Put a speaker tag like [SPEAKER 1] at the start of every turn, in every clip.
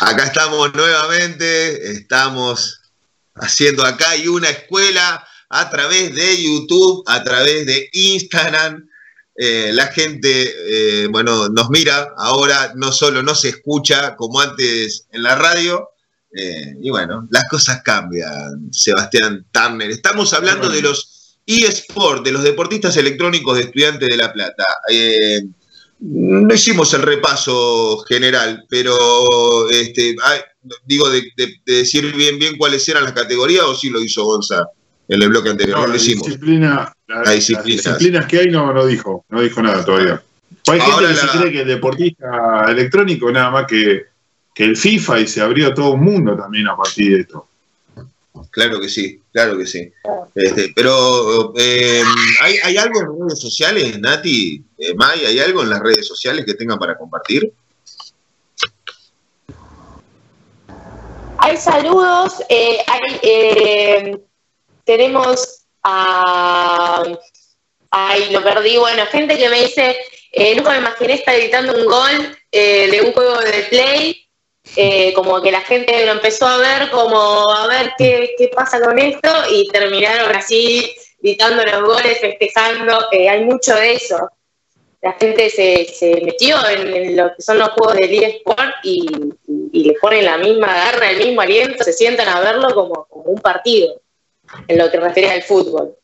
[SPEAKER 1] Acá estamos nuevamente, estamos haciendo acá y una escuela a través de YouTube, a través de Instagram. Eh, la gente, eh, bueno, nos mira ahora, no solo no se escucha como antes en la radio, eh, y bueno, las cosas cambian, Sebastián Turner. Estamos hablando de los eSports, de los deportistas electrónicos de Estudiantes de La Plata. No hicimos el repaso general, pero este, digo, de, decir bien bien cuáles eran las categorías, o sí lo hizo Gonza en el bloque anterior. No, lo hicimos.
[SPEAKER 2] Disciplina, Las disciplinas que hay no, no dijo, no dijo nada todavía. Hay gente que se cree que el deportista electrónico nada más que, que el FIFA y se abrió todo un mundo también a partir de esto.
[SPEAKER 1] Claro que sí, claro que sí. Este, pero eh, ¿hay, ¿hay, algo en redes sociales, Nati, eh, May? ¿Hay algo en las redes sociales que tengan para compartir?
[SPEAKER 3] Hay saludos, eh, hay, eh, tenemos a... Ay, lo perdí. Bueno, gente que me dice, eh, nunca me imaginé estar editando un gol de un juego de play. Como que la gente lo empezó a ver como a ver qué, qué pasa con esto y terminaron así editando los goles, festejando. hay mucho de eso la gente se, se metió en, lo que son los juegos de eSport y, y, le ponen la misma garra, el mismo aliento, se sientan a verlo como, un partido, en lo que refiere al fútbol.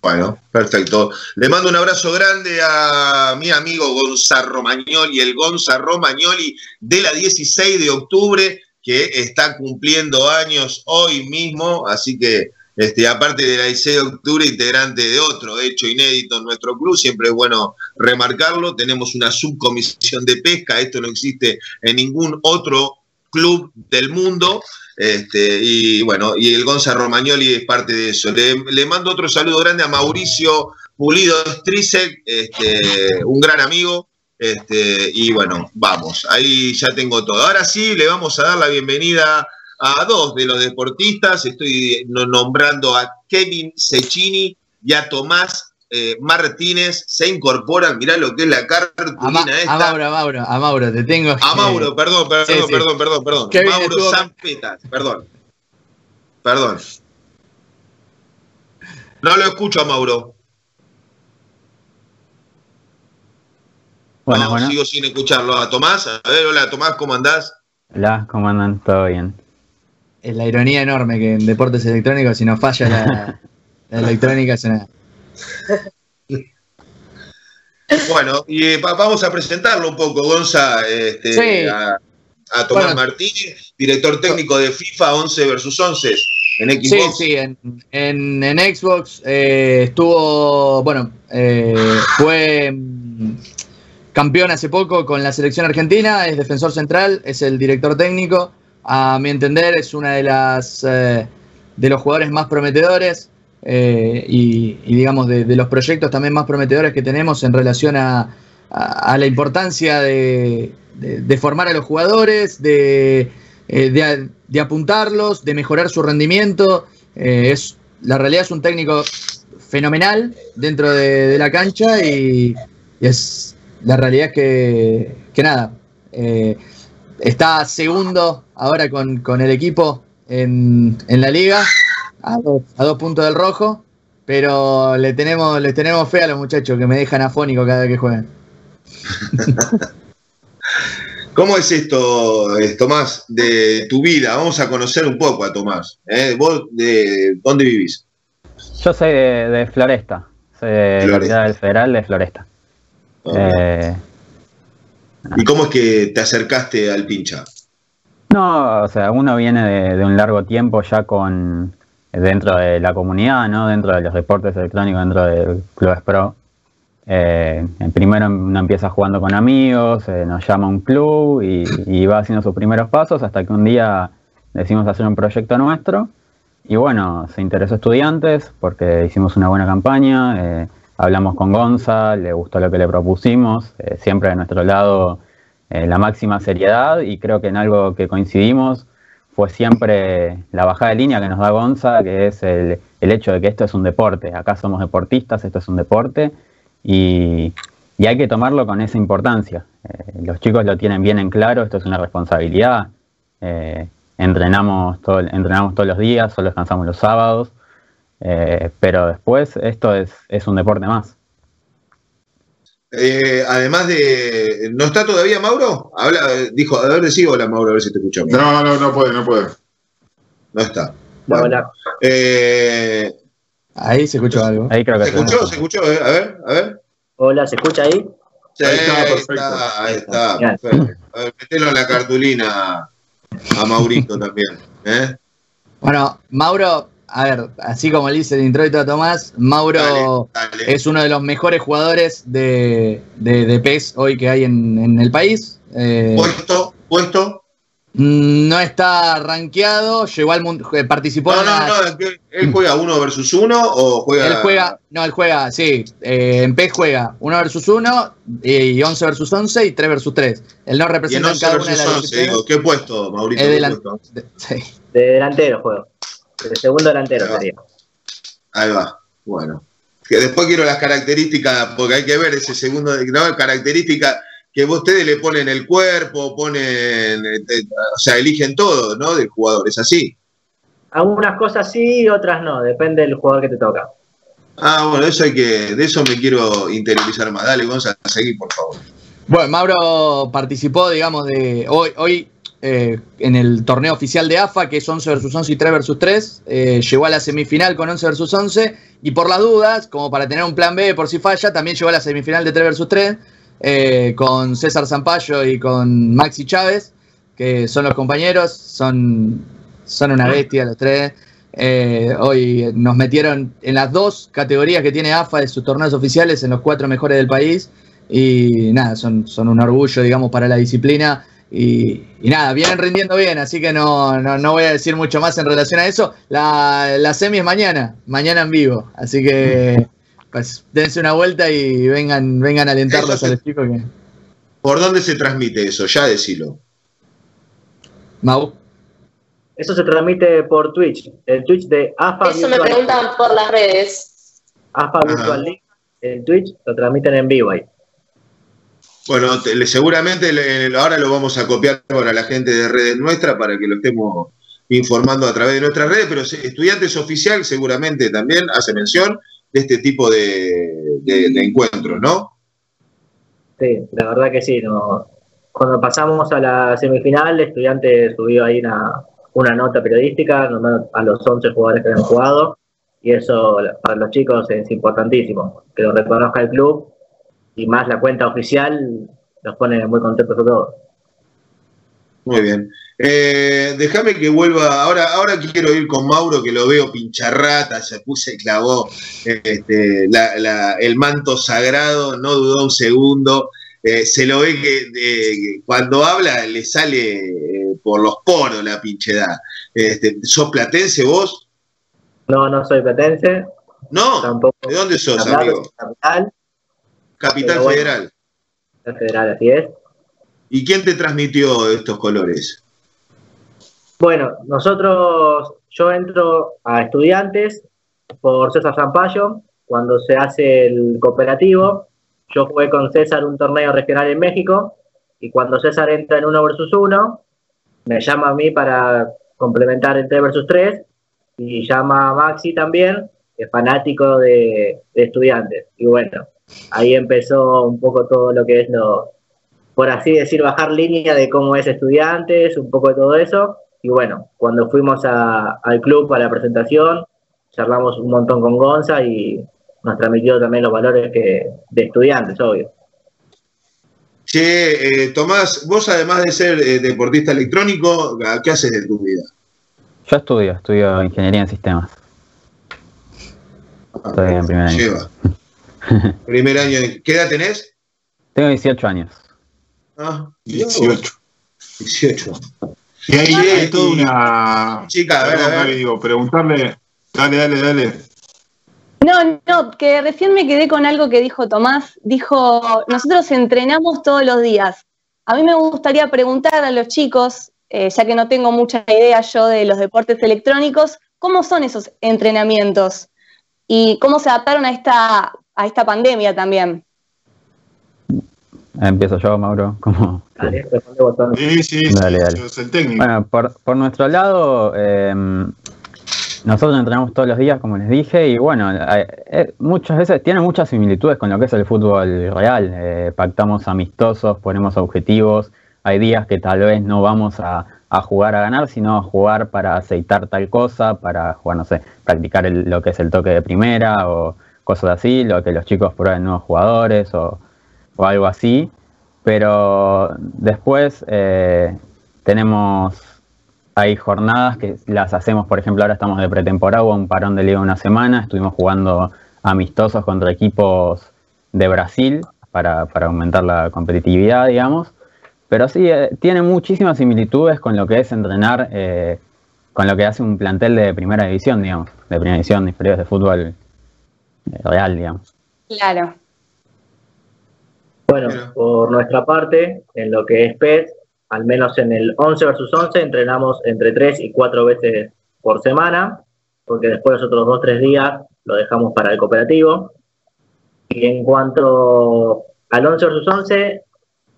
[SPEAKER 1] Bueno, perfecto. Le mando un abrazo grande a mi amigo Gonzalo Romagnoli, el Gonzalo Romagnoli de la 16 de octubre, que está cumpliendo años hoy mismo, así que este, aparte de la 16 de octubre, integrante de otro hecho inédito en nuestro club, siempre es bueno remarcarlo, tenemos una subcomisión de pesca, esto no existe en ningún otro club del mundo, este, y bueno, y el Gonza Romagnoli es parte de eso. Le, mando otro saludo grande a Mauricio Pulido Strisek, este, un gran amigo, este, y bueno, vamos, ahí ya tengo todo. Ahora sí, le vamos a dar la bienvenida a dos de los deportistas, estoy nombrando a Kevin Cecchini y a Tomás eh, Martínez, se incorporan, mirá lo que es la cartulina
[SPEAKER 4] esta. A Mauro, a Mauro, a Mauro, te tengo.
[SPEAKER 1] A Mauro, perdón, perdón, perdón, perdón, perdón, Mauro Zampetas, perdón. Perdón. No lo escucho a Mauro. Bueno, bueno. Sigo sin escucharlo. A Tomás, a ver, hola Tomás, ¿cómo andás?
[SPEAKER 5] Hola, ¿cómo andan? ¿Todo bien?
[SPEAKER 4] es la ironía enorme que en deportes electrónicos, si no falla la, electrónica, es una.
[SPEAKER 1] Bueno, y eh, vamos a presentarlo un poco, Gonza, este, a, Tomás Martínez, director técnico de FIFA 11 versus 11 en Xbox.
[SPEAKER 4] Sí, sí, en, Xbox eh, estuvo, bueno, eh, fue mm, campeón hace poco con la selección argentina, es defensor central, es el director técnico. A mi entender es una de las eh, de los jugadores más prometedores eh, y, digamos de, los proyectos también más prometedores que tenemos en relación a, la importancia de, formar a los jugadores, de, eh, de, apuntarlos, de mejorar su rendimiento. es, la realidad es un técnico fenomenal dentro de, la cancha y, es la realidad es que, que nada. Está segundo ahora con, el equipo en, la liga, a dos, puntos del rojo, pero le tenemos, les tenemos fe a los muchachos que me dejan afónico cada vez que juegan.
[SPEAKER 1] ¿Cómo es esto, eh, Tomás, de tu vida? Vamos a conocer un poco a Tomás. ¿eh? ¿Vos de dónde vivís?
[SPEAKER 5] Yo soy de, Floresta, soy de la del Federal de Floresta.
[SPEAKER 1] eh, ¿Y cómo es que te acercaste al pincha?
[SPEAKER 5] No, o sea, uno viene de, un largo tiempo ya con dentro de la comunidad, ¿no? Dentro de los deportes electrónicos, dentro del Clubes Pro. Eh, primero uno empieza jugando con amigos, eh, nos llama un club y, va haciendo sus primeros pasos hasta que un día decidimos hacer un proyecto nuestro. Y bueno, se interesó estudiantes porque hicimos una buena campaña. Eh, hablamos con Gonza, le gustó lo que le propusimos, eh, siempre de nuestro lado la máxima seriedad y creo que en algo que coincidimos fue siempre la bajada de línea que nos da Gonza, que es el, hecho de que esto es un deporte, acá somos deportistas, esto es un deporte y, hay que tomarlo con esa importancia. Eh, los chicos lo tienen bien en claro, esto es una responsabilidad. Eh, entrenamos, todo, entrenamos todos los días, solo descansamos los sábados, pero después esto es, es un deporte más.
[SPEAKER 1] Además de. ¿No está todavía Mauro? Habla, dijo, a ver, sí, hola Mauro, a ver si te escuchamos.
[SPEAKER 2] No, no, no puede, no puede.
[SPEAKER 1] No está.
[SPEAKER 4] hola. Ahí se escuchó algo.
[SPEAKER 1] Ahí creo que ¿Se escuchó? ¿Se escuchó? A ver, a ver.
[SPEAKER 6] Hola, ¿se escucha ahí?
[SPEAKER 1] Sí, ahí está, perfecto. Ahí está, perfecto. A ver, metelo en la cartulina a Maurito también. ¿eh?
[SPEAKER 4] Bueno, Mauro, a ver, así como le dice el intro y todo Tomás, Mauro es uno de los mejores jugadores de, de, PES hoy que hay en, en el país.
[SPEAKER 1] Eh, puesto, puesto.
[SPEAKER 4] Mm, no está rankeado, llegó al mundo, eh, participó
[SPEAKER 1] no, No, no, él juega uno versus uno o juega.
[SPEAKER 4] Él juega, no, él juega, sí. Eh, en PES juega uno versus uno y 11 versus 11 y 3 versus 3. Él no representa en cada una de las 11,
[SPEAKER 1] digo, ¿Qué puesto, Mauricio?
[SPEAKER 6] de,
[SPEAKER 1] de
[SPEAKER 6] delantero juego. De segundo delantero sería.
[SPEAKER 1] Ahí va, bueno. Que después quiero las características, porque hay que ver ese segundo, ¿no? Características que ustedes le ponen el cuerpo, ponen, este, o sea, eligen todo, ¿no? Del jugador, ¿es así?
[SPEAKER 6] Algunas cosas sí, otras no, depende del jugador que te toca.
[SPEAKER 1] Ah, bueno, eso hay que, de eso me quiero interiorizar más. Dale, Gonzalo, seguir, por favor.
[SPEAKER 4] Bueno, Mauro participó, digamos, de hoy, hoy eh, en el torneo oficial de AFA, que es 11 versus 11 y 3 versus 3. Eh, llegó a la semifinal con 11 versus 11 y por las dudas, como para tener un plan B por si falla, también llegó a la semifinal de 3 versus 3. Eh, con César Zampayo y con Maxi Chávez, que son los compañeros, son, son una bestia los tres. Hoy nos metieron en las dos categorías que tiene AFA de sus torneos oficiales, en los cuatro mejores del país. Y nada, son, son un orgullo, digamos, para la disciplina. Y, nada, vienen rindiendo bien, así que no, no, voy a decir mucho más en relación a eso. La, la semi es mañana, mañana en vivo. Así que pues dense una vuelta y vengan, vengan a alentarlos a los chicos que.
[SPEAKER 1] ¿Por dónde se transmite eso? Ya decilo.
[SPEAKER 4] Mau.
[SPEAKER 6] Eso se transmite por Twitch, el Twitch de AFA.
[SPEAKER 3] Eso me preguntan por las redes.
[SPEAKER 6] AFA Virtual League, el Twitch lo transmiten en vivo ahí.
[SPEAKER 1] Bueno, seguramente ahora lo vamos a copiar para la gente de redes nuestras para que lo estemos informando a través de nuestras redes, pero estudiantes oficial seguramente también hace mención de este tipo de, encuentros, ¿no?
[SPEAKER 6] Sí, la verdad que sí. Cuando pasamos a la semifinal, el estudiante subió ahí una, nota periodística a los 11 jugadores que habían jugado y eso para los chicos es importantísimo, que lo reconozca el club y más la cuenta oficial los pone muy contentos a todos.
[SPEAKER 1] Muy bien. Eh, déjame que vuelva. Ahora, ahora quiero ir con Mauro, que lo veo pincharrata, se puse, clavó este, el manto sagrado, no dudó un segundo. Eh, se lo ve que cuando habla le sale eh, por los poros la pinchedad. Este, ¿Sos platense vos?
[SPEAKER 6] No, no soy platense.
[SPEAKER 1] No, ¿de dónde sos, amigo?
[SPEAKER 6] Capital.
[SPEAKER 1] Capital Federal.
[SPEAKER 6] Capital Federal, así es.
[SPEAKER 1] ¿Y quién te transmitió estos colores?
[SPEAKER 6] Bueno, nosotros, yo entro a estudiantes por César Zampayo, cuando se hace el cooperativo. Yo jugué con César un torneo regional en México y cuando César entra en uno versus uno, me llama a mí para complementar el 3 versus 3 y llama a Maxi también, que es fanático de, de estudiantes. Y bueno, ahí empezó un poco todo lo que es lo, por así decir, bajar línea de cómo es estudiantes, un poco de todo eso. Y bueno, cuando fuimos al club para la presentación, charlamos un montón con Gonza y nos transmitió también los valores que, de estudiantes, obvio.
[SPEAKER 1] Che, eh, Tomás, vos además de ser eh, deportista electrónico, ¿qué haces de tu vida?
[SPEAKER 5] Yo estudio, estudio ingeniería en sistemas.
[SPEAKER 1] Ah, Estoy en primer año. primer año. ¿Qué edad tenés?
[SPEAKER 5] Tengo 18 años.
[SPEAKER 1] Ah, 18. 18.
[SPEAKER 2] Y ahí hay toda una.
[SPEAKER 1] Chica, a ver, a ver.
[SPEAKER 2] Digo, preguntarle. Dale, dale, dale.
[SPEAKER 7] No, no, que recién me quedé con algo que dijo Tomás. Dijo, nosotros entrenamos todos los días. A mí me gustaría preguntar a los chicos, eh, ya que no tengo mucha idea yo de los deportes electrónicos, ¿cómo son esos entrenamientos? ¿Y cómo se adaptaron a esta, a esta pandemia también?
[SPEAKER 5] Empiezo yo, Mauro. ¿Cómo?
[SPEAKER 2] Dale, sí, sí,
[SPEAKER 5] dale, dale. el técnico. Bueno, por, por nuestro lado, eh, nosotros entrenamos todos los días, como les dije, y bueno, eh, eh, muchas veces tiene muchas similitudes con lo que es el fútbol real. Eh, pactamos amistosos, ponemos objetivos. Hay días que tal vez no vamos a, jugar a ganar, sino a jugar para aceitar tal cosa, para jugar, no sé, practicar lo que es el toque de primera o cosas así, lo que los chicos prueben nuevos jugadores o, algo así. Pero después tenemos hay jornadas que las hacemos, por ejemplo, ahora estamos de pretemporada, hubo un parón de liga una semana, estuvimos jugando amistosos contra equipos de Brasil para, aumentar la competitividad, digamos. Pero sí, eh, tiene muchísimas similitudes con lo que es entrenar, eh, con lo que hace un plantel de primera división, digamos, de primera división, inferiores de fútbol eh, real, digamos.
[SPEAKER 7] Claro.
[SPEAKER 6] Bueno, por nuestra parte, en lo que es PET, al menos en el 11 versus 11, entrenamos entre 3 y 4 veces por semana, porque después los otros 2 3 días lo dejamos para el cooperativo. Y en cuanto al 11 versus 11,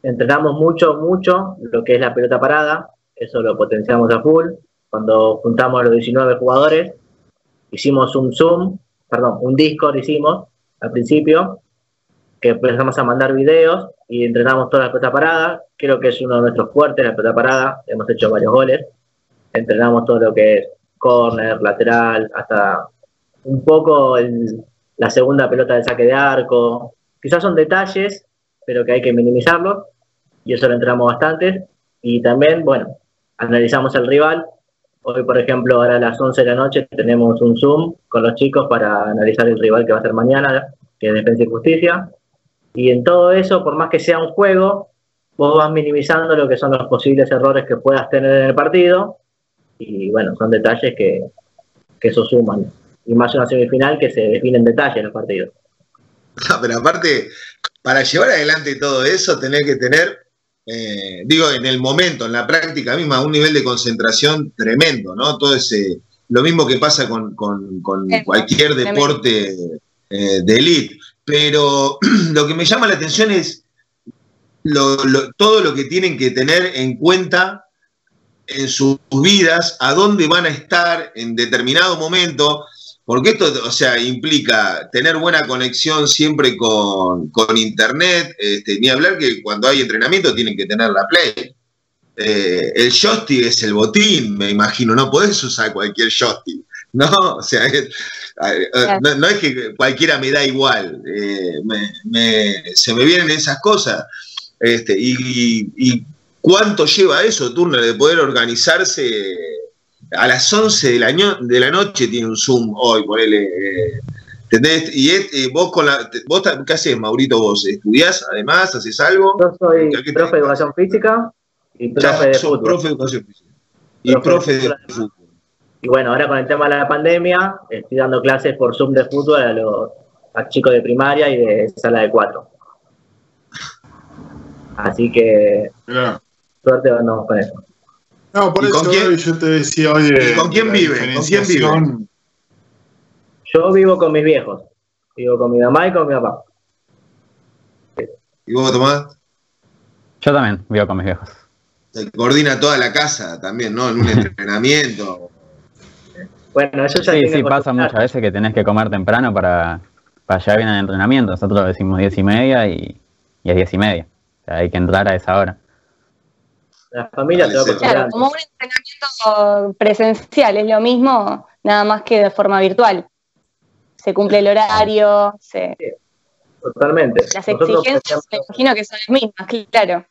[SPEAKER 6] entrenamos mucho, mucho lo que es la pelota parada, eso lo potenciamos a full. Cuando juntamos a los 19 jugadores, hicimos un Zoom, perdón, un Discord hicimos al principio, que empezamos a mandar videos y entrenamos toda la pelota parada. Creo que es uno de nuestros fuertes, la pelota parada. Hemos hecho varios goles. Entrenamos todo lo que es corner, lateral, hasta un poco la segunda pelota de saque de arco. Quizás son detalles, pero que hay que minimizarlos. Y eso lo entrenamos bastante. Y también, bueno, analizamos el rival. Hoy, por ejemplo, ahora a las 11 de la noche tenemos un Zoom con los chicos para analizar el rival que va a ser mañana, que es Defensa y Justicia y en todo eso, por más que sea un juego, vos vas minimizando lo que son los posibles errores que puedas tener en el partido. Y bueno, son detalles que, que eso suman. Y más una semifinal que se define en detalle en el partido.
[SPEAKER 1] pero aparte, para llevar adelante todo eso, tener que tener, eh, digo, en el momento, en la práctica misma, un nivel de concentración tremendo, ¿no? Todo ese, lo mismo que pasa con, cualquier deporte eh, de élite. Pero lo que me llama la atención es todo lo que tienen que tener en cuenta en sus vidas, a dónde van a estar en determinado momento, porque esto, o sea, implica tener buena conexión siempre con, internet, este, ni hablar que cuando hay entrenamiento tienen que tener la play. Eh, el joystick es el botín, me imagino, no podés usar cualquier joystick. No, o sea, eh, no, es que cualquiera me da igual, eh, se me vienen esas cosas. Este, y, cuánto lleva eso, Turner, de poder organizarse a las 11 de la, de la noche tiene un Zoom hoy, ponele. Eh, ¿Entendés? Y vos con la. Vos, ¿Qué haces, Maurito? ¿Vos estudiás además? ¿Haces algo?
[SPEAKER 6] Yo soy profe de educación física y profe de fútbol.
[SPEAKER 1] Profe de educación física. Y profe de fútbol.
[SPEAKER 6] Y bueno, ahora con el tema de la pandemia, estoy dando clases por Zoom de fútbol a los chicos de primaria y de sala de cuatro. Así que suerte andamos con eso.
[SPEAKER 2] No, por eso yo te decía hoy
[SPEAKER 1] ¿Con quién vive? ¿Con quién vive?
[SPEAKER 6] Yo vivo con mis viejos. Vivo con mi mamá y con mi papá.
[SPEAKER 1] ¿Y vos, Tomás?
[SPEAKER 5] Yo también vivo con mis viejos.
[SPEAKER 1] Se coordina toda la casa también, ¿no? En un entrenamiento.
[SPEAKER 6] Bueno, eso ya
[SPEAKER 5] Sí, sí, pasa muchas veces que tenés que comer temprano para, para llegar bien al entrenamiento. Nosotros decimos diez y media y, y es diez y media. O sea, hay que entrar a esa hora.
[SPEAKER 6] La familia te va
[SPEAKER 7] Claro, como un entrenamiento presencial, es lo mismo, nada más que de forma virtual. Se cumple el horario, se...
[SPEAKER 6] Totalmente.
[SPEAKER 7] Las exigencias, me imagino que son las mismas, claro.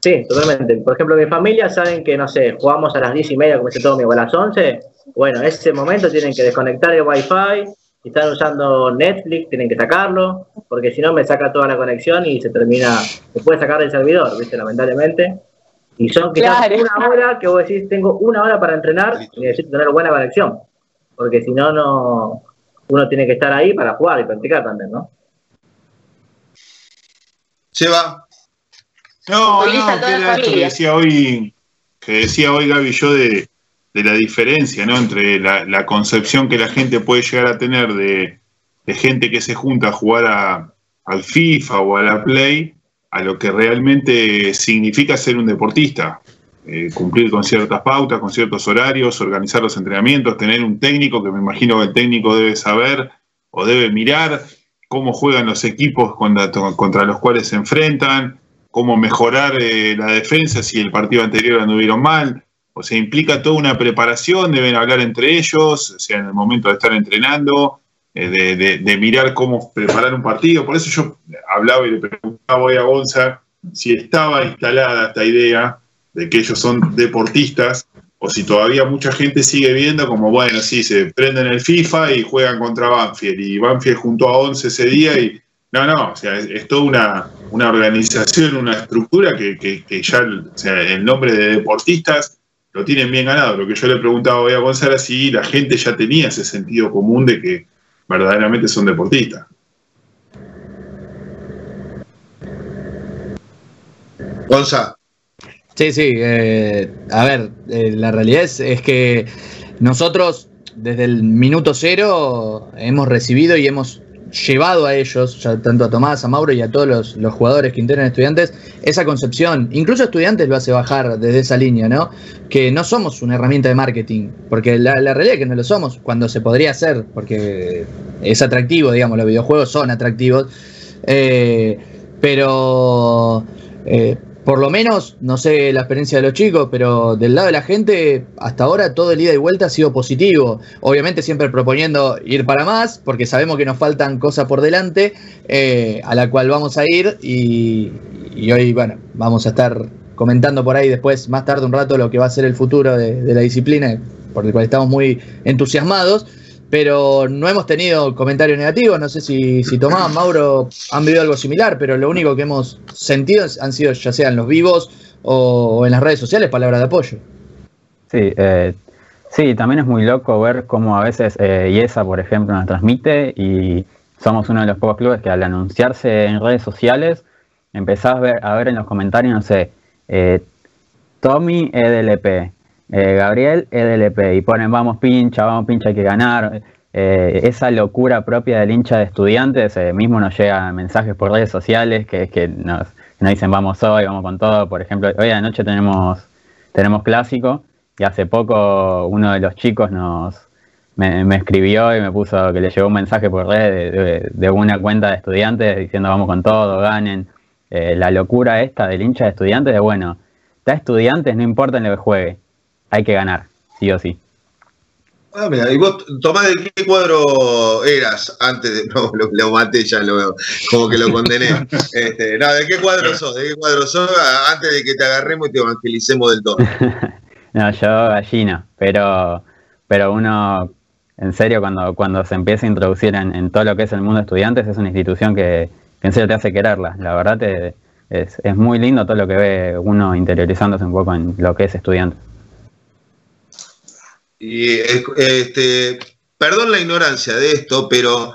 [SPEAKER 6] Sí, totalmente. Por ejemplo, mi familia saben que, no sé, jugamos a las diez y media, como dice todo mi abuela, a las once, bueno, en ese momento tienen que desconectar el Wi-Fi. Si están usando Netflix, tienen que sacarlo, porque si no me saca toda la conexión y se termina, se puede sacar del servidor, ¿viste? Lamentablemente. Y son quizás una hora que vos decís, tengo una hora para entrenar y necesito tener buena conexión. Porque si no, no, uno tiene que estar ahí para jugar y practicar también, ¿no?
[SPEAKER 1] Se va.
[SPEAKER 2] No, no, que decía hoy, que decía hoy Gaby yo de, de la diferencia ¿no? entre la, concepción que la gente puede llegar a tener de, gente que se junta a jugar a, al FIFA o a la Play a lo que realmente significa ser un deportista. Eh, cumplir con ciertas pautas, con ciertos horarios, organizar los entrenamientos, tener un técnico, que me imagino que el técnico debe saber o debe mirar cómo juegan los equipos contra, los cuales se enfrentan, cómo mejorar eh, la defensa si el partido anterior anduvieron mal. O sea, implica toda una preparación, deben hablar entre ellos, o sea, en el momento de estar entrenando, eh, de, mirar cómo preparar un partido. Por eso yo hablaba y le preguntaba hoy a Gonza si estaba instalada esta idea de que ellos son deportistas, o si todavía mucha gente sigue viendo como, bueno, sí, se prenden el FIFA y juegan contra Banfield, y Banfield junto a 11 ese día, y no, no, o sea, es, toda una, una, organización, una estructura que, que, ya, el nombre de deportistas lo tienen bien ganado. Lo que yo le preguntaba hoy a Gonzalo si la gente ya tenía ese sentido común de que verdaderamente son deportistas.
[SPEAKER 1] Gonzalo.
[SPEAKER 4] Sí, sí. Eh, a ver, eh, la realidad es, que nosotros desde el minuto cero hemos recibido y hemos llevado a ellos, tanto a Tomás, a Mauro y a todos los, jugadores que integran estudiantes, esa concepción. Incluso estudiantes lo hace bajar desde esa línea, ¿no? Que no somos una herramienta de marketing, porque la, realidad es que no lo somos, cuando se podría hacer, porque es atractivo, digamos, los videojuegos son atractivos. Eh, pero por lo menos, no sé la experiencia de los chicos, pero del lado de la gente, hasta ahora todo el ida y vuelta ha sido positivo. Obviamente siempre proponiendo ir para más, porque sabemos que nos faltan cosas por delante, eh, a la cual vamos a ir y, hoy, bueno, vamos a estar comentando por ahí después, más tarde un rato, lo que va a ser el futuro de, de la disciplina, por el cual estamos muy entusiasmados pero no hemos tenido comentarios negativos. No sé si, si Tomás, Mauro han vivido algo similar, pero lo único que hemos sentido han sido ya sea en los vivos o, en las redes sociales palabras de apoyo.
[SPEAKER 5] Sí, eh, sí, también es muy loco ver cómo a veces eh, IESA, por ejemplo, nos transmite y somos uno de los pocos clubes que al anunciarse en redes sociales empezás a ver, a ver en los comentarios, no sé, eh, Tommy EDLP, eh, Gabriel EDLP y ponen vamos pincha, vamos pincha, hay que ganar. Eh, esa locura propia del hincha de estudiantes, eh, mismo nos llegan mensajes por redes sociales que, que nos, dicen vamos hoy, vamos con todo. Por ejemplo, hoy de noche tenemos, tenemos clásico y hace poco uno de los chicos nos me, escribió y me puso que le llegó un mensaje por red de, una cuenta de estudiantes diciendo vamos con todo, ganen. la locura esta del hincha de estudiantes de bueno, está estudiantes, no importa en lo que juegue hay que ganar, sí o sí.
[SPEAKER 1] Ah, mira, y vos, Tomás, ¿de qué cuadro eras antes de.? No, lo, maté, ya lo veo. Como que lo condené. Este, no, ¿de qué cuadro sos? ¿De qué cuadro sos antes de que te agarremos y te evangelicemos del todo?
[SPEAKER 5] no, yo gallina, pero, pero uno, en serio, cuando, cuando se empieza a introducir en, todo lo que es el mundo de estudiantes, es una institución que, en serio te hace quererla. La verdad te, es, es muy lindo todo lo que ve uno interiorizándose un poco en lo que es estudiante.
[SPEAKER 1] Y este, perdón la ignorancia de esto, pero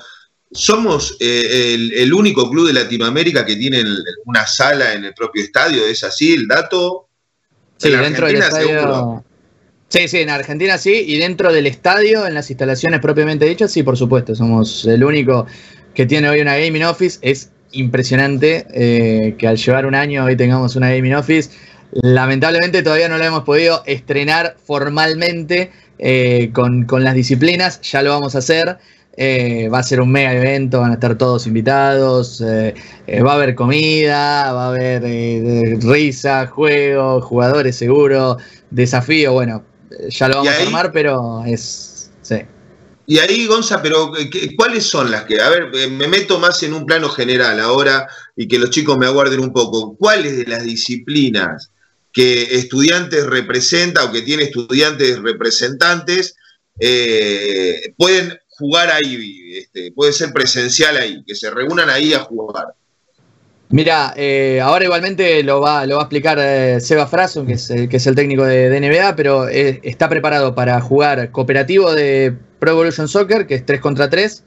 [SPEAKER 1] somos eh, el, único club de Latinoamérica que tiene una sala en el propio estadio, ¿es así el dato?
[SPEAKER 4] Sí, dentro del estadio. Sí, sí, en Argentina sí, y dentro del estadio, en las instalaciones propiamente dichas, sí, por supuesto, somos el único que tiene hoy una gaming office. Es impresionante eh, que al llevar un año hoy tengamos una gaming office. Lamentablemente todavía no la hemos podido estrenar formalmente, eh, con, las disciplinas, ya lo vamos a hacer. Eh, va a ser un mega evento, van a estar todos invitados, eh, va a haber comida, va a haber risa, juego, jugadores seguro, desafío, bueno, ya lo vamos a armar, pero es... Sí.
[SPEAKER 1] Y ahí, Gonza, pero ¿cuáles son las que? A ver, me meto más en un plano general ahora y que los chicos me aguarden un poco. ¿Cuáles de las disciplinas que estudiantes representa o que tiene estudiantes representantes, eh, pueden jugar ahí, este, puede ser presencial ahí, que se reúnan ahí a jugar.
[SPEAKER 4] Mira, eh, ahora igualmente lo va, lo va a explicar eh, Seba Fraso, que es, que es el técnico de, NBA, pero está preparado para jugar cooperativo de Pro Evolution Soccer, que es 3 contra 3.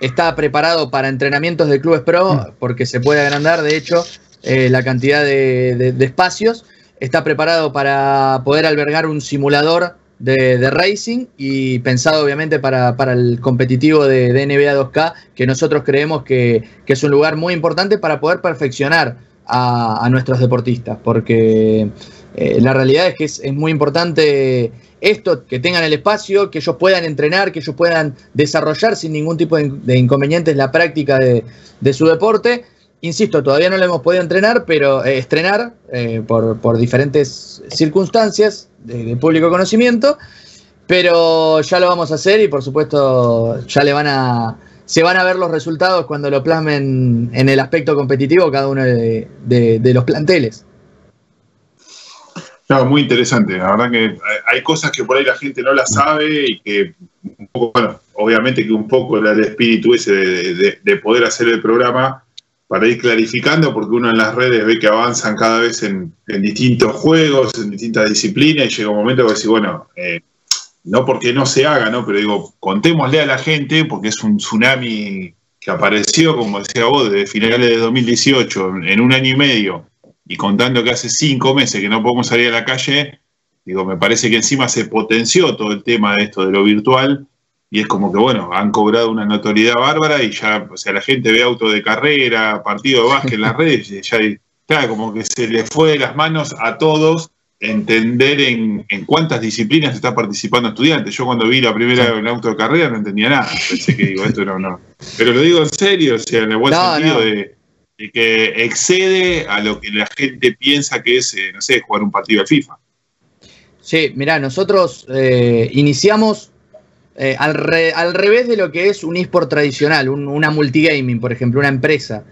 [SPEAKER 4] Está preparado para entrenamientos de clubes pro, mm. porque se puede agrandar, de hecho, la cantidad de espacios está preparado para poder albergar un simulador de, racing y pensado obviamente para, el competitivo de, NBA 2K, que nosotros creemos que, es un lugar muy importante para poder perfeccionar a, nuestros deportistas, porque eh, la realidad es que es, muy importante esto, que tengan el espacio, que ellos puedan entrenar, que ellos puedan desarrollar sin ningún tipo de, inconvenientes la práctica de, su deporte. Insisto, todavía no lo hemos podido entrenar, pero eh, estrenar eh, por, diferentes circunstancias de, público conocimiento, pero ya lo vamos a hacer y por supuesto ya le van a, se van a ver los resultados cuando lo plasmen en el aspecto competitivo cada uno de, los planteles.
[SPEAKER 2] No, muy interesante. La verdad que hay cosas que por ahí la gente no la sabe y que, un poco, bueno, obviamente que un poco el espíritu ese de, poder hacer el programa para ir clarificando, porque uno en las redes ve que avanzan cada vez en, distintos juegos, en distintas disciplinas, y llega un momento que decís, bueno, eh, no porque no se haga, ¿no? Pero digo, contémosle a la gente, porque es un tsunami que apareció, como decía vos, desde finales de 2018, en un año y medio, y contando que hace cinco meses que no podemos salir a la calle, digo, me parece que encima se potenció todo el tema de esto de lo virtual, y es como que, bueno, han cobrado una notoriedad bárbara y ya, o sea, la gente ve auto de carrera, partido de básquet en las redes, y ya, claro, como que se le fue de las manos a todos entender en, cuántas disciplinas está participando estudiantes. Yo cuando vi la primera en auto de carrera no entendía nada. Pensé que digo, esto no, no. Pero lo digo en serio, o sea, en el buen sentido De, que excede a lo que la gente piensa que es, eh, no sé, jugar un partido de FIFA.
[SPEAKER 4] Sí, mirá, nosotros eh, iniciamos eh, al, revés de lo que es un eSport tradicional, una multigaming, por ejemplo, una empresa.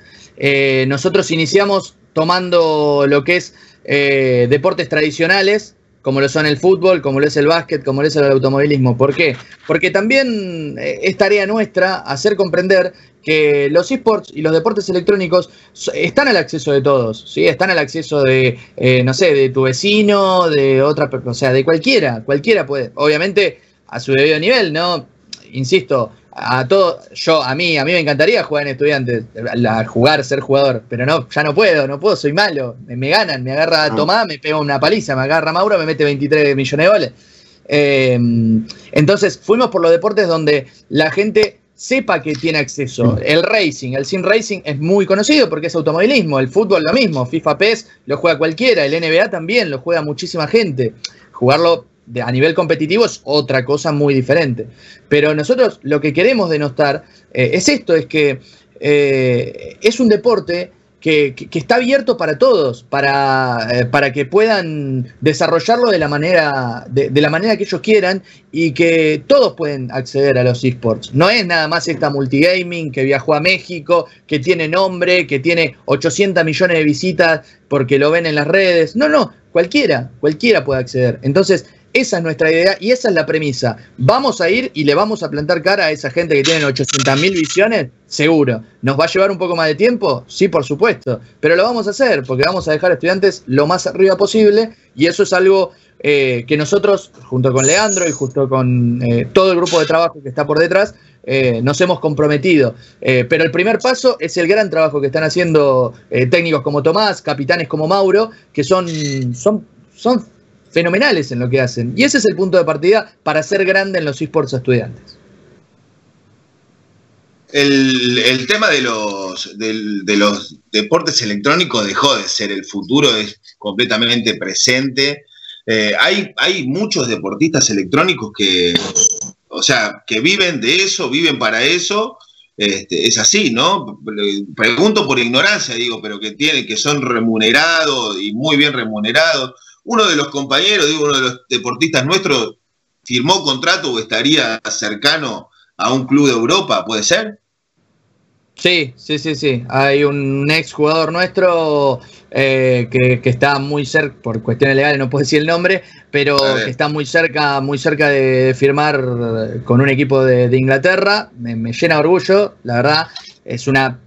[SPEAKER 4] nosotros iniciamos tomando lo que es eh, deportes tradicionales, como lo son el fútbol, como lo es el básquet, como lo es el automovilismo. ¿Por qué? Porque también eh, es tarea nuestra hacer comprender que los esports y los deportes electrónicos están al acceso de todos, ¿sí? Están al acceso de, eh, no sé, de tu vecino, de otra, o sea, de cualquiera, cualquiera puede, obviamente a su debido nivel, ¿no? Insisto, a todo, yo, a mí, a mí me encantaría jugar en estudiantes, jugar, ser jugador, pero no, ya no puedo, no puedo, soy malo, me, ganan, me agarra ah. Tomás, me pega una paliza, me agarra Mauro, me mete 23 millones de goles. Em, entonces, fuimos por los deportes donde la gente sepa que tiene acceso. El racing, el sim racing es muy conocido porque es automovilismo, el fútbol lo mismo, FIFA PES lo juega cualquiera, el NBA también lo juega muchísima gente. Jugarlo a nivel competitivo es otra cosa muy diferente. Pero nosotros lo que queremos denostar eh, es esto, es que eh, es un deporte que, está abierto para todos, para, eh, para, que puedan desarrollarlo de la, manera, de, la manera que ellos quieran y que todos pueden acceder a los esports. No es nada más esta multigaming que viajó a México, que tiene nombre, que tiene 800 millones de visitas porque lo ven en las redes. No, no, cualquiera, cualquiera puede acceder. Entonces, esa es nuestra idea y esa es la premisa. ¿Vamos a ir y le vamos a plantar cara a esa gente que tiene 800.000 visiones? Seguro. ¿Nos va a llevar un poco más de tiempo? Sí, por supuesto. Pero lo vamos a hacer porque vamos a dejar estudiantes lo más arriba posible y eso es algo eh, que nosotros, junto con Leandro y junto con eh, todo el grupo de trabajo que está por detrás, eh, nos hemos comprometido. pero el primer paso es el gran trabajo que están haciendo técnicos como Tomás, capitanes como Mauro, que son, son, son fenomenales en lo que hacen. Y ese es el punto de partida para ser grande en los esports estudiantes.
[SPEAKER 1] El, tema de los, de, los deportes electrónicos dejó de ser el futuro, es completamente presente. Eh, hay, hay muchos deportistas electrónicos que, o sea, que viven de eso, viven para eso. Este, es así, ¿no? Pregunto por ignorancia, digo, pero que tienen, que son remunerados y muy bien remunerados uno de los compañeros, digo, uno de los deportistas nuestros, firmó contrato o estaría cercano a un club de Europa, ¿puede ser?
[SPEAKER 4] Sí, sí, sí, sí. Hay un ex jugador nuestro eh, que, está muy cerca, por cuestiones legales no puedo decir el nombre, pero que está muy cerca, muy cerca de firmar con un equipo de, Inglaterra. Me, me, llena de orgullo, la verdad. Es una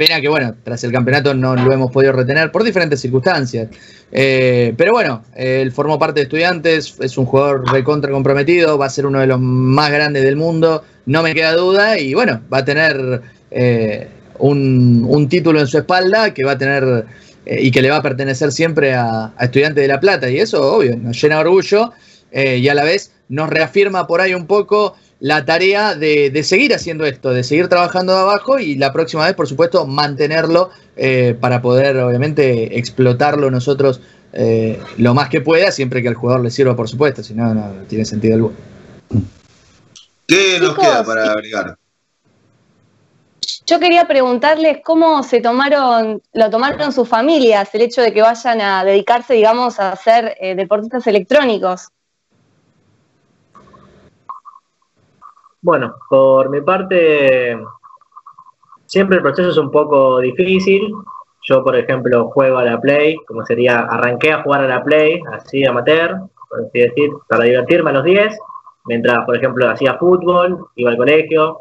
[SPEAKER 4] Pena que, bueno, tras el campeonato no lo hemos podido retener por diferentes circunstancias. Eh, pero bueno, él formó parte de estudiantes, es un jugador recontra comprometido, va a ser uno de los más grandes del mundo, no me queda duda, y bueno, va a tener eh, un, título en su espalda que va a tener eh, y que le va a pertenecer siempre a, a Estudiantes de La Plata, y eso, obvio, nos llena de orgullo y a la vez nos reafirma por ahí un poco la tarea de, seguir haciendo esto, de seguir trabajando de abajo y la próxima vez, por supuesto, mantenerlo eh, para poder, obviamente, explotarlo nosotros eh, lo más que pueda, siempre que al jugador le sirva, por supuesto, si no, no tiene sentido alguno.
[SPEAKER 1] ¿Qué nos queda para agregar?
[SPEAKER 7] Yo quería preguntarles cómo se tomaron, lo tomaron sus familias, el hecho de que vayan a dedicarse, digamos, a ser eh, deportistas electrónicos.
[SPEAKER 6] Bueno, por mi parte, siempre el proceso es un poco difícil. Yo, por ejemplo, juego a la Play, como sería, arranqué a jugar a la Play, así amateur, por así decir, para divertirme a los 10, mientras, por ejemplo, hacía fútbol, iba al colegio.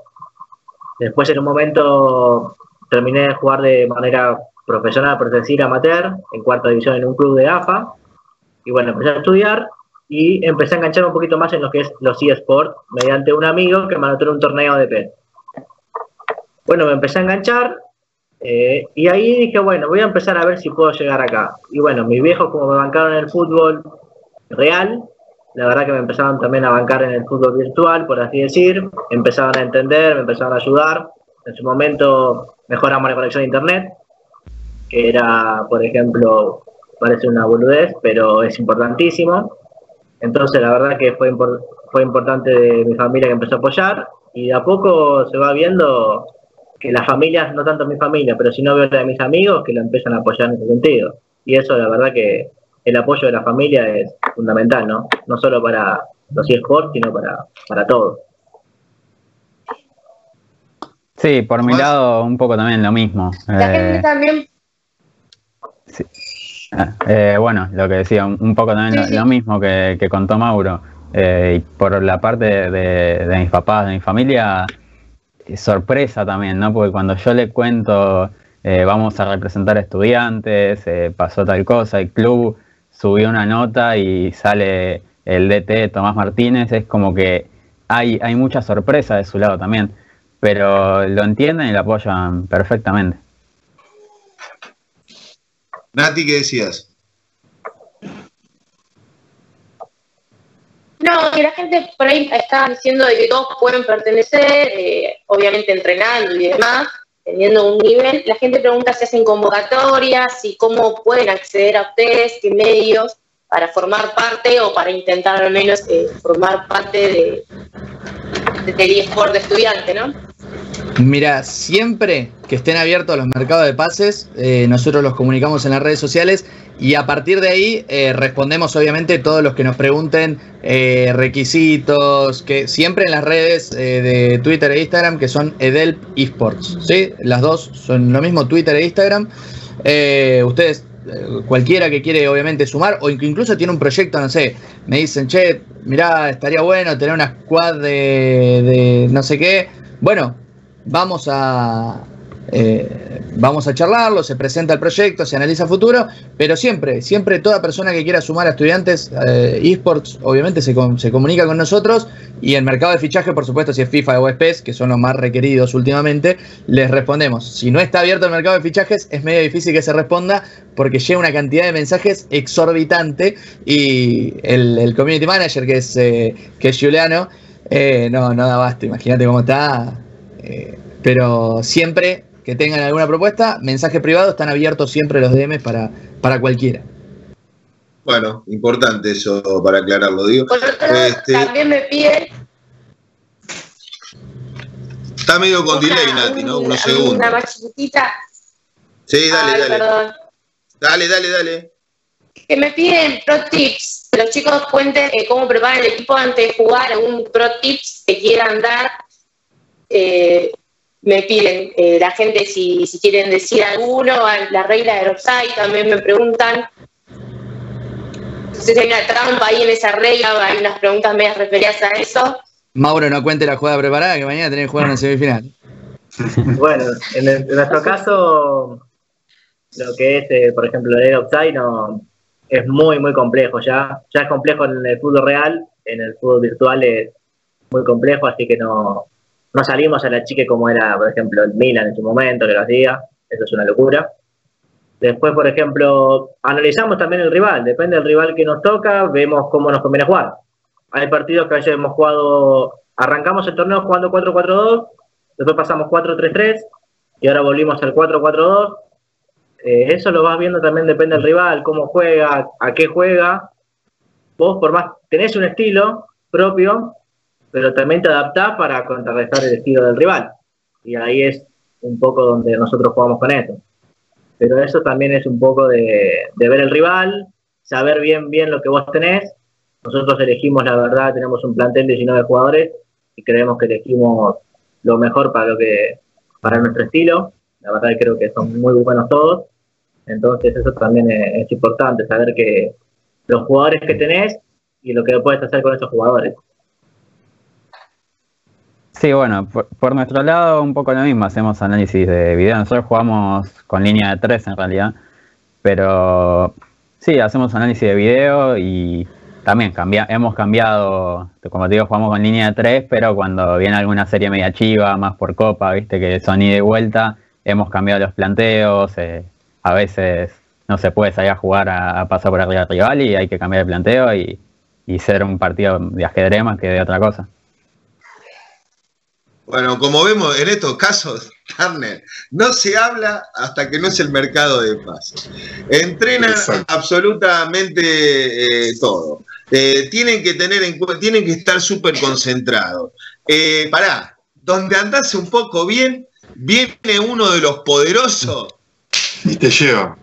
[SPEAKER 6] Después, en un momento, terminé de jugar de manera profesional, por decir, amateur, en cuarta división en un club de AFA. Y bueno, empecé a estudiar y empecé a enganchar un poquito más en lo que es los eSports mediante un amigo que me anotó en un torneo de PES. Bueno, me empecé a enganchar eh, y ahí dije, bueno, voy a empezar a ver si puedo llegar acá. Y bueno, mis viejos como me bancaron en el fútbol real, la verdad que me empezaron también a bancar en el fútbol virtual, por así decir, empezaron a entender, me empezaron a ayudar. En su momento mejoramos la conexión a internet, que era, por ejemplo, parece una boludez, pero es importantísimo. Entonces, la verdad que fue, fue importante de mi familia que empezó a apoyar y de a poco se va viendo que las familias, no tanto mi familia, pero si no veo la de mis amigos, que lo empiezan a apoyar en ese sentido. Y eso, la verdad que el apoyo de la familia es fundamental, ¿no? No solo para los eSports, sino para, para todos.
[SPEAKER 5] Sí, por mi lado, un poco también lo mismo.
[SPEAKER 3] La gente eh, también.
[SPEAKER 5] Sí. Ah, eh, bueno, lo que decía, un, poco también lo, mismo que, contó Mauro. Eh, y por la parte de, mis papás, de mi familia, sorpresa también, ¿no? Porque cuando yo le cuento, eh, vamos a representar estudiantes, pasó tal cosa, el club subió una nota y sale el DT Tomás Martínez, es como que hay, hay mucha sorpresa de su lado también, pero lo entienden y lo apoyan perfectamente.
[SPEAKER 1] Nati, ¿qué decías?
[SPEAKER 3] No, que la gente por ahí está diciendo de que todos pueden pertenecer, eh, obviamente entrenando y demás, teniendo un nivel. La gente pregunta si hacen convocatorias, y cómo pueden acceder a ustedes, qué medios para formar parte o para intentar al menos eh, formar parte de, de, del eSport de estudiante, ¿no?
[SPEAKER 4] Mira, siempre que estén abiertos los mercados de pases, eh, nosotros los comunicamos en las redes sociales y a partir de ahí eh, respondemos obviamente todos los que nos pregunten eh, requisitos, que siempre en las redes de Twitter e Instagram que son Edelp Esports, ¿sí? Las dos son lo mismo, Twitter e Instagram. ustedes, cualquiera que quiere obviamente sumar o incluso tiene un proyecto, no sé, me dicen, che, mirá, estaría bueno tener una squad de, de no sé qué. Bueno, vamos a, eh, vamos a charlarlo, se presenta el proyecto, se analiza futuro, pero siempre, siempre toda persona que quiera sumar a estudiantes eh, esports, obviamente se, se, comunica con nosotros y el mercado de fichaje, por supuesto, si es FIFA o PES, que son los más requeridos últimamente, les respondemos. Si no está abierto el mercado de fichajes, es medio difícil que se responda porque llega una cantidad de mensajes exorbitante y el, community manager, que es, eh, que es Juliano, no, no da basta, imagínate cómo está eh, pero siempre que tengan alguna propuesta, mensaje privado, están abiertos siempre los DMs para, para cualquiera.
[SPEAKER 1] Bueno, importante eso para aclararlo, digo.
[SPEAKER 3] Este, también me pide.
[SPEAKER 1] Está medio con delay, Nati, ¿no? Unos segundos.
[SPEAKER 3] Una más chiquitita.
[SPEAKER 1] Sí, dale, dale. Dale, dale, dale.
[SPEAKER 3] Que me piden pro tips. Los chicos cuenten eh, cómo preparan el equipo antes de jugar, algún pro tips que quieran dar eh, me piden eh, la gente si, si, quieren decir alguno, la regla de offside también me preguntan. si hay una trampa ahí en esa regla, hay unas preguntas medias referidas a eso.
[SPEAKER 4] Mauro, no cuente la jugada preparada, que mañana tenés que jugar en la semifinal.
[SPEAKER 6] bueno, en, nuestro caso, lo que es, eh, por ejemplo, el offside no, es muy, muy complejo ya. Ya es complejo en el fútbol real, en el fútbol virtual es muy complejo, así que no, no salimos a la chique como era, por ejemplo, el Milan en su momento, que lo hacía. Eso es una locura. Después, por ejemplo, analizamos también el rival. Depende del rival que nos toca, vemos cómo nos conviene jugar. hay partidos que a veces hemos jugado, arrancamos el torneo jugando 4-4-2, después pasamos 4-3-3 y ahora volvimos al 4-4-2. Eh, eso lo vas viendo también, depende del rival, cómo juega, a qué juega. Vos, por más, tenés un estilo propio, pero también te adaptás para contrarrestar el estilo del rival. Y ahí es un poco donde nosotros jugamos con eso. Pero eso también es un poco de, de ver el rival, saber bien, bien lo que vos tenés. Nosotros elegimos, la verdad, tenemos un plantel de 19 jugadores y creemos que elegimos lo mejor para lo que para nuestro estilo. La verdad creo que son muy buenos todos. Entonces eso también es, importante, saber que los jugadores que tenés y lo que puedes hacer con esos jugadores.
[SPEAKER 5] Sí, bueno, por, nuestro lado un poco lo mismo, hacemos análisis de video. Nosotros jugamos con línea de tres en realidad, pero sí, hacemos análisis de video y también cambia, hemos cambiado, como te digo, jugamos con línea de tres, pero cuando viene alguna serie media chiva, más por copa, viste que son ida y vuelta, hemos cambiado los planteos, eh, a veces no se puede salir a jugar a, pasar por arriba del rival y hay que cambiar el planteo y, y ser un partido de ajedrez más que de otra cosa.
[SPEAKER 1] Bueno, como vemos en estos casos, Turner, no se habla hasta que no es el mercado de pases. Entrena absolutamente eh, todo. Eh, tienen que tener en tienen que estar súper concentrados. Eh, pará, donde andase un poco bien, viene uno de los poderosos.
[SPEAKER 2] Y te lleva.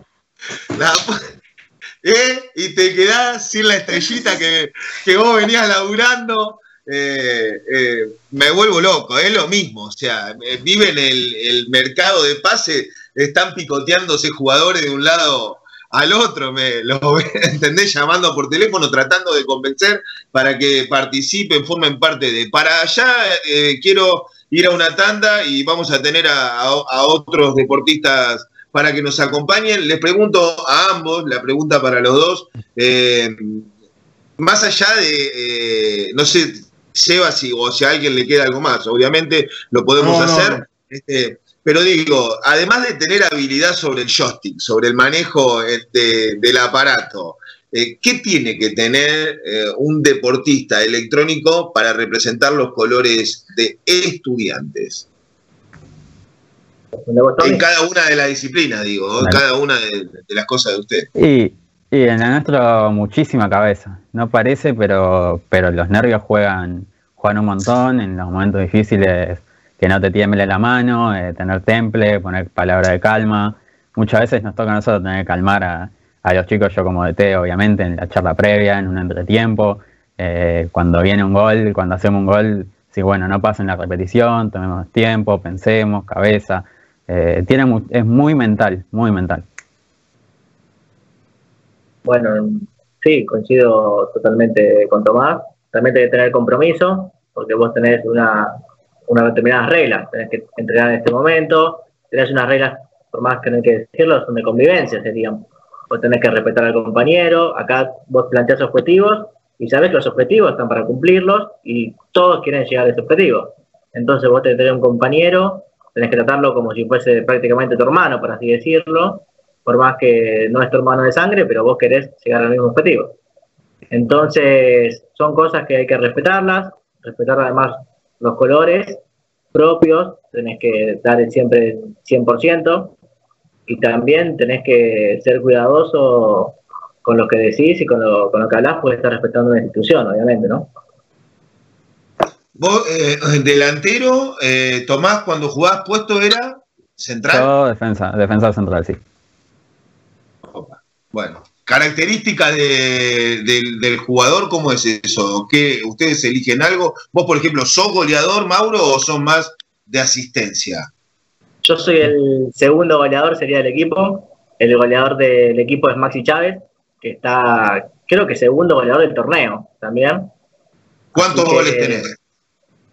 [SPEAKER 1] ¿eh? Y te quedás sin la estrellita que, que vos venías laburando. Me vuelvo loco, es lo mismo. O sea, viven el, el mercado de pase, están picoteándose jugadores de un lado al otro, me lo entendés llamando por teléfono, tratando de convencer para que participen, formen parte de. Para allá eh, quiero ir a una tanda y vamos a tener a, otros deportistas para que nos acompañen. Les pregunto a ambos, la pregunta para los dos, eh, más allá de, eh, no sé, Seba, si, o si a alguien le queda algo más, obviamente lo podemos hacer. Este, pero digo, además de tener habilidad sobre el joystick, sobre el manejo este, del aparato, eh, ¿qué tiene que tener eh, un deportista electrónico para representar los colores de estudiantes? En cada una de las disciplinas, digo, en cada una de, las cosas de usted.
[SPEAKER 5] Y, en la nuestra muchísima cabeza. No parece, pero, pero los nervios juegan, juegan un montón. En los momentos difíciles que no te tiemble la mano, eh, tener temple, poner palabra de calma. Muchas veces nos toca a nosotros tener que calmar a, los chicos, yo como DT, obviamente, en la charla previa, en un entretiempo. Eh, cuando viene un gol, cuando hacemos un gol, si bueno, no pasen la repetición, tomemos tiempo, pensemos, cabeza. Eh, tiene, es muy mental, muy mental.
[SPEAKER 6] Bueno, sí, coincido totalmente con Tomás. También hay que tener compromiso, porque vos tenés una, unas determinadas reglas. Tenés que entrenar en este momento, tenés unas reglas, por más que no hay que decirlo, son de convivencia, serían. Vos tenés que respetar al compañero, acá vos planteás objetivos y sabés que los objetivos están para cumplirlos y todos quieren llegar a ese objetivo. Entonces vos tenés que tener un compañero, tenés que tratarlo como si fuese prácticamente tu hermano, por así decirlo, por más que no es tu hermano de sangre, pero vos querés llegar al mismo objetivo. Entonces, son cosas que hay que respetarlas, respetar además los colores propios, tenés que dar siempre 100%, y también tenés que ser cuidadoso con lo que decís y con lo, con lo que hablas, puedes estar respetando la institución, obviamente, ¿no?
[SPEAKER 1] Vos, eh, delantero, eh, Tomás, cuando jugabas puesto era central.
[SPEAKER 5] Yo defensa, defensa central, sí.
[SPEAKER 1] Bueno, Características del jugador, ¿cómo es eso? ¿Qué, ¿Ustedes eligen algo? ¿Vos, por ejemplo, sos goleador, Mauro, o son más de asistencia?
[SPEAKER 6] Yo soy el segundo goleador, sería del equipo. El goleador del equipo es Maxi Chávez, que está, creo que segundo goleador del torneo también.
[SPEAKER 1] ¿Cuántos goles tenés?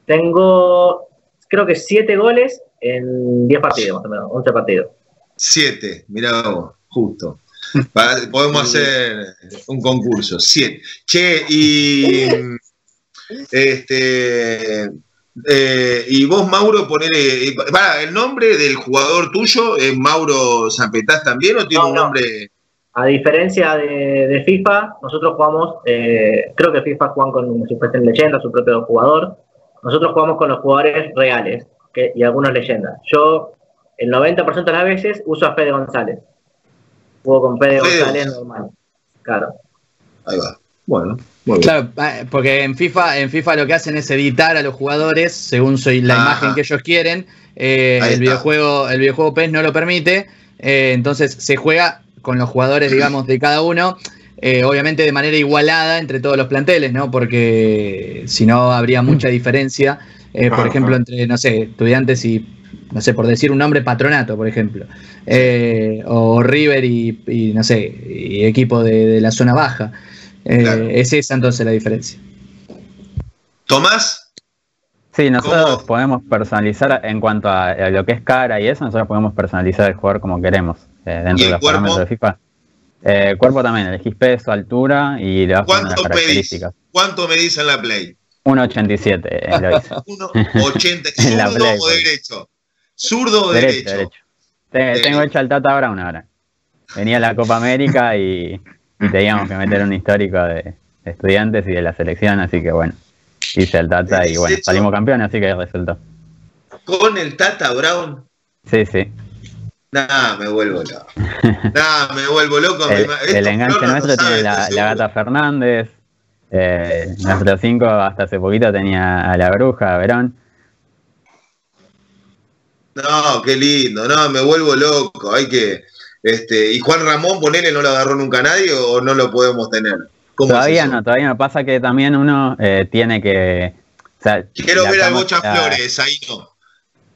[SPEAKER 6] Tengo, creo que siete goles en diez partidos, más o menos, once partidos.
[SPEAKER 1] Siete, mirá vos, justo podemos hacer un concurso. Sí. Che, y. Este. Eh, y vos, Mauro, ponele. ¿El nombre del jugador tuyo es Mauro Zampetás también o tiene un nombre.?
[SPEAKER 6] a diferencia de, FIFA, nosotros jugamos, eh, creo que FIFA juegan con si fuesen leyenda, su propio jugador. Nosotros jugamos con los jugadores reales y algunos leyendas. Yo, el 90% de las veces, uso a Fede González. Juego con Fede, González normal. Claro.
[SPEAKER 1] Ahí va. Bueno.
[SPEAKER 4] Claro, ah, porque en FIFA, en FIFA lo que hacen es editar a los jugadores según soy la imagen que ellos quieren. Eh, el videojuego, el videojuego PES no lo permite. Eh, entonces se juega con los jugadores, digamos, de cada uno. Eh, obviamente de manera igualada entre todos los planteles, ¿no? Porque si no habría mucha diferencia, por ejemplo, entre, no sé, estudiantes y, no sé, por decir un nombre, patronato, por ejemplo. o River y, no sé, y equipo de la zona baja. Eh, es esa entonces la diferencia.
[SPEAKER 1] Tomás.
[SPEAKER 5] Sí, nosotros podemos personalizar en cuanto a, lo que es cara y eso, nosotros podemos personalizar el jugador como queremos eh, dentro de los parámetros de FIFA. Eh, cuerpo también, elegís peso, altura y le vas a las características.
[SPEAKER 1] ¿Cuánto medís en la Play?
[SPEAKER 5] 1.87
[SPEAKER 1] lo 1.80, ¿zurdo o derecho? ¿Zurdo o derecho?
[SPEAKER 5] Tengo hecho al Tata Brown ahora. Venía a la Copa América y y teníamos que meter un histórico de, estudiantes y de la selección, así que bueno, hice el Tata y bueno, salimos campeones, así que resultó.
[SPEAKER 1] ¿Con el Tata Brown?
[SPEAKER 5] Sí, sí.
[SPEAKER 1] Nah, me vuelvo loco. Nah, me vuelvo loco.
[SPEAKER 5] el, enganche nuestro tiene la, Gata Fernández. Eh, nuestro 5 hasta hace poquito tenía a la bruja, Verón.
[SPEAKER 1] No, qué lindo, no, me vuelvo loco. Hay que, este, y Juan Ramón, ponele, no lo agarró nunca nadie o no lo podemos tener.
[SPEAKER 5] Todavía no, todavía no. Pasa que también uno eh, tiene que.
[SPEAKER 1] Quiero ver a Bocha Flores, ahí no.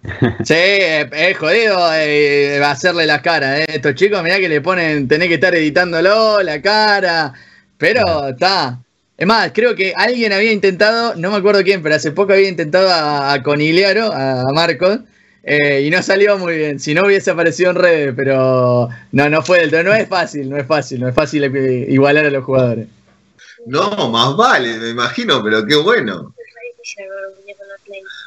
[SPEAKER 4] Sí, es jodido eh, hacerle la cara. Eh. Estos chicos, mirá que le ponen, tenés que estar editándolo, la cara. Pero está. Es más, creo que alguien había intentado, no me acuerdo quién, pero hace poco había intentado a, a Conigliaro, a Marcos, eh, y no salió muy bien. Si no hubiese aparecido en redes, pero no, no fue del todo. No es fácil, no es fácil, no es fácil igualar a los jugadores.
[SPEAKER 1] No, más vale, me imagino, pero qué bueno.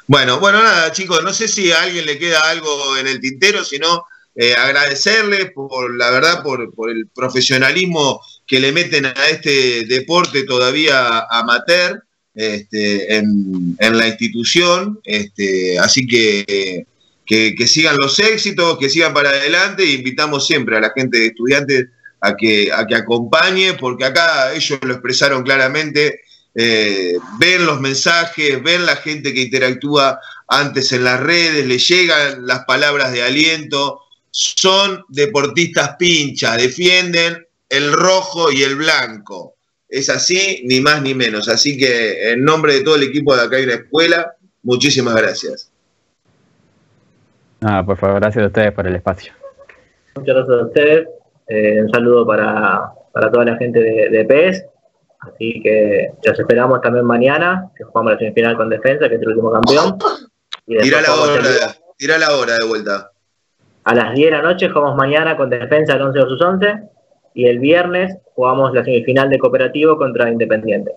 [SPEAKER 1] Bueno, bueno, nada, chicos, no sé si a alguien le queda algo en el tintero, sino eh, agradecerles por la verdad, por, por, el profesionalismo que le meten a este deporte todavía amateur este, en, en la institución. Este, así que que, sigan los éxitos, que sigan para adelante e invitamos siempre a la gente de estudiantes a que, a que acompañe, porque acá ellos lo expresaron claramente, eh, ven los mensajes, ven la gente que interactúa antes en las redes, le llegan las palabras de aliento, son deportistas pincha, defienden el rojo y el blanco. Es así, ni más ni menos. Así que en nombre de todo el equipo de acá hay una escuela, muchísimas gracias.
[SPEAKER 5] Ah, por favor, gracias a ustedes por el espacio.
[SPEAKER 6] Muchas gracias a ustedes. Eh, un saludo para, toda la gente de, de, PES. Así que los esperamos también mañana, que jugamos la semifinal con defensa, que es el último campeón.
[SPEAKER 1] tira, la hora, tira la hora de vuelta.
[SPEAKER 6] A las 10 de la noche jugamos mañana con defensa el 11 versus 11. Y el viernes jugamos la semifinal de cooperativo contra Independiente.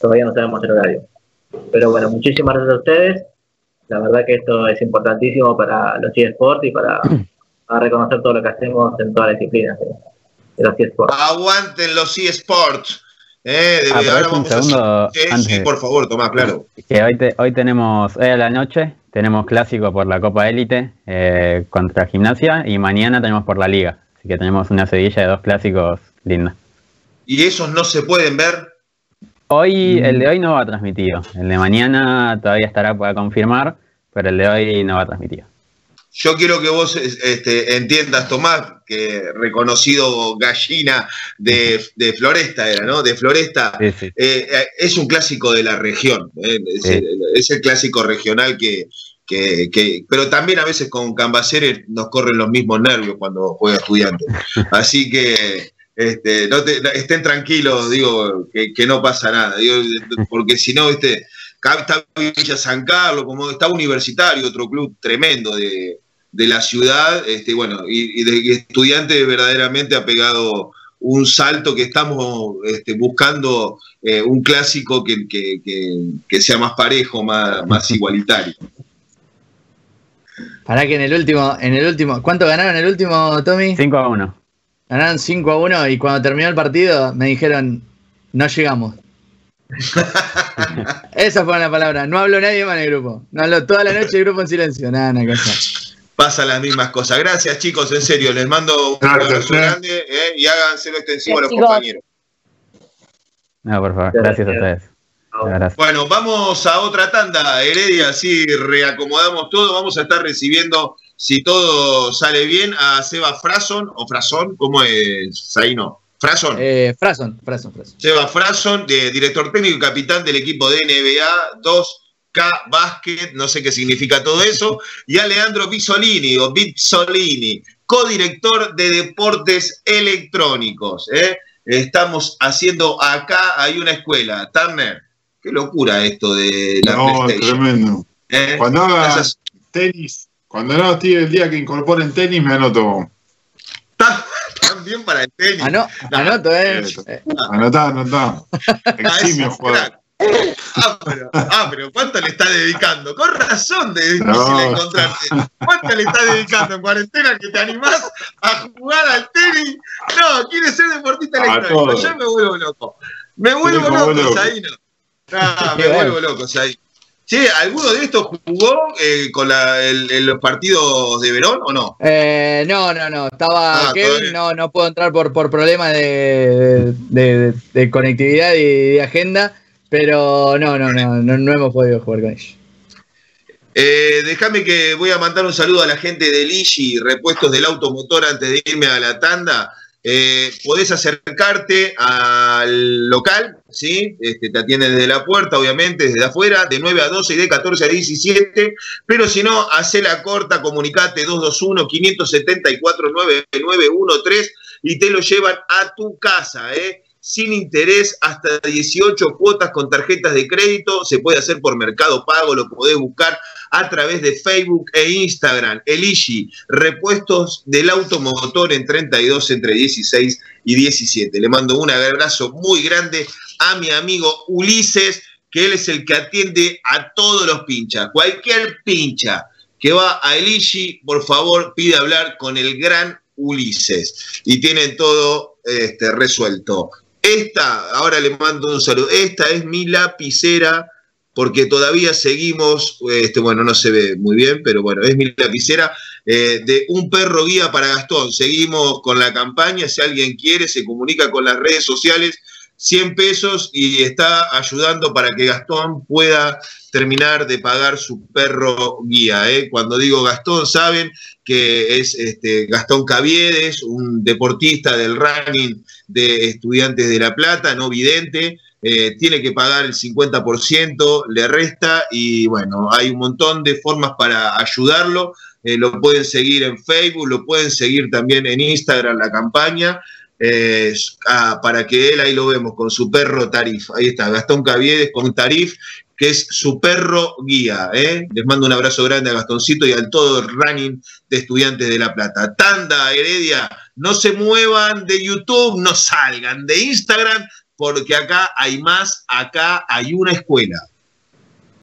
[SPEAKER 6] Todavía no sabemos el horario. Pero bueno, muchísimas gracias a ustedes la verdad que esto es importantísimo para los eSports y para, reconocer todo lo que hacemos en todas las disciplinas de, los eSports.
[SPEAKER 1] Aguanten los eSports. Eh, ah, sí, por favor, Tomás, claro.
[SPEAKER 5] Que hoy, hoy tenemos, hoy a la noche, tenemos clásico por la Copa Élite eh, contra Gimnasia y mañana tenemos por la Liga. Así que tenemos una seguilla de dos clásicos linda.
[SPEAKER 1] ¿Y esos no se pueden ver?
[SPEAKER 5] Hoy, el de hoy no va transmitido. El de mañana todavía estará para confirmar, pero el de hoy no va transmitido.
[SPEAKER 1] Yo quiero que vos este, entiendas, Tomás, que reconocido gallina de, Floresta era, ¿no? De Floresta. Eh, es un clásico de la región. ¿eh? Es, el, clásico regional que, que, Pero también a veces con Cambaceres nos corren los mismos nervios cuando juega estudiante. Así que este, no estén tranquilos, digo, que, no pasa nada, porque si no, este, está Villa San Carlos, como está Universitario, otro club tremendo de, la ciudad, este, bueno, y, de estudiante verdaderamente ha pegado un salto que estamos este, buscando eh, un clásico que, sea más parejo, más, más igualitario.
[SPEAKER 4] Para que en el último, en el último, ¿cuánto ganaron en el último, Tommy?
[SPEAKER 5] 5 a 1.
[SPEAKER 4] Ganaron 5 a 1 y cuando terminó el partido me dijeron, no llegamos. Esa fue la palabra. No habló nadie más en el grupo. No habló toda la noche el grupo en silencio. Nada, nada, cosa.
[SPEAKER 1] Pasa las mismas cosas. Gracias, chicos, en serio. Les mando un abrazo grande eh, y háganselo extensivo a los compañeros.
[SPEAKER 5] No, por favor. Gracias a ustedes.
[SPEAKER 1] Bueno, vamos a otra tanda, Heredia, así reacomodamos todo. Vamos a estar recibiendo, si todo sale bien, a Seba Frason o Frason, ¿cómo es? Ahí no. Frason.
[SPEAKER 4] Eh, Frason, Frason, Frason.
[SPEAKER 1] Seba Frason, director técnico y capitán del equipo de NBA 2K Basket, no sé qué significa todo eso. Y a Leandro Bisolini, o Bisolini, codirector de deportes electrónicos. ¿eh? Estamos haciendo acá, hay una escuela, Turner Qué locura esto de la
[SPEAKER 2] no, tremendo. ¿Eh? Cuando haga tenis, cuando no estoy el día que incorporen tenis, me anoto.
[SPEAKER 1] También para el tenis.
[SPEAKER 4] anoto, eh.
[SPEAKER 2] Anotá, anotá. Eximio jugador.
[SPEAKER 1] Ah pero, ah, pero ¿cuánto le está dedicando? Con razón de difícil encontrarte. ¿Cuánto le está dedicando en cuarentena que te animás a jugar al tenis? No, quieres ser deportista electrónico. Yo me vuelvo loco. Me vuelvo loco. Ahí no. Ah, me vuelvo loco, ahí. Che, ¿alguno de estos jugó eh, con los partidos de Verón o no?
[SPEAKER 4] Eh, no, no, no. Estaba ah, Kevin, no, no puedo entrar por, por problemas de, conectividad y de agenda, pero no, no, no, no, hemos podido jugar con ellos.
[SPEAKER 1] Eh, déjame que voy a mandar un saludo a la gente de Lishi, repuestos del automotor antes de irme a la tanda. Eh, podés acercarte al local, ¿sí? Este, te atienden desde la puerta, obviamente, desde afuera, de 9 a 12 y de 14 a 17, pero si no, hacé la corta, comunicate 221-574-9913 y te lo llevan a tu casa, ¿eh? Sin interés, hasta 18 cuotas con tarjetas de crédito, se puede hacer por Mercado Pago, lo podés buscar a través de Facebook e Instagram. Elishi, repuestos del automotor en 32 entre 16 y 17. Le mando un abrazo muy grande a mi amigo Ulises, que él es el que atiende a todos los pinchas. Cualquier pincha que va a Elishi, por favor, pide hablar con el gran Ulises. Y tienen todo este, resuelto. Esta, ahora le mando un saludo, esta es mi lapicera porque todavía seguimos, este, bueno, no se ve muy bien, pero bueno, es mi lapicera eh, de un perro guía para Gastón. Seguimos con la campaña, si alguien quiere, se comunica con las redes sociales, 100 pesos y está ayudando para que Gastón pueda terminar de pagar su perro guía. ¿eh? Cuando digo Gastón, saben que es este, Gastón Caviedes, un deportista del running de Estudiantes de La Plata, no vidente, eh, tiene que pagar el 50%, le resta y bueno, hay un montón de formas para ayudarlo. Eh, lo pueden seguir en Facebook, lo pueden seguir también en Instagram, la campaña, eh, ah, para que él, ahí lo vemos, con su perro Tarif. Ahí está, Gastón Caviedes con Tarif, que es su perro guía. Les mando un abrazo grande a Gastoncito y al todo el running de estudiantes de La Plata. Tanda, Heredia, no se muevan de YouTube, no salgan de Instagram porque acá hay más, acá hay una escuela.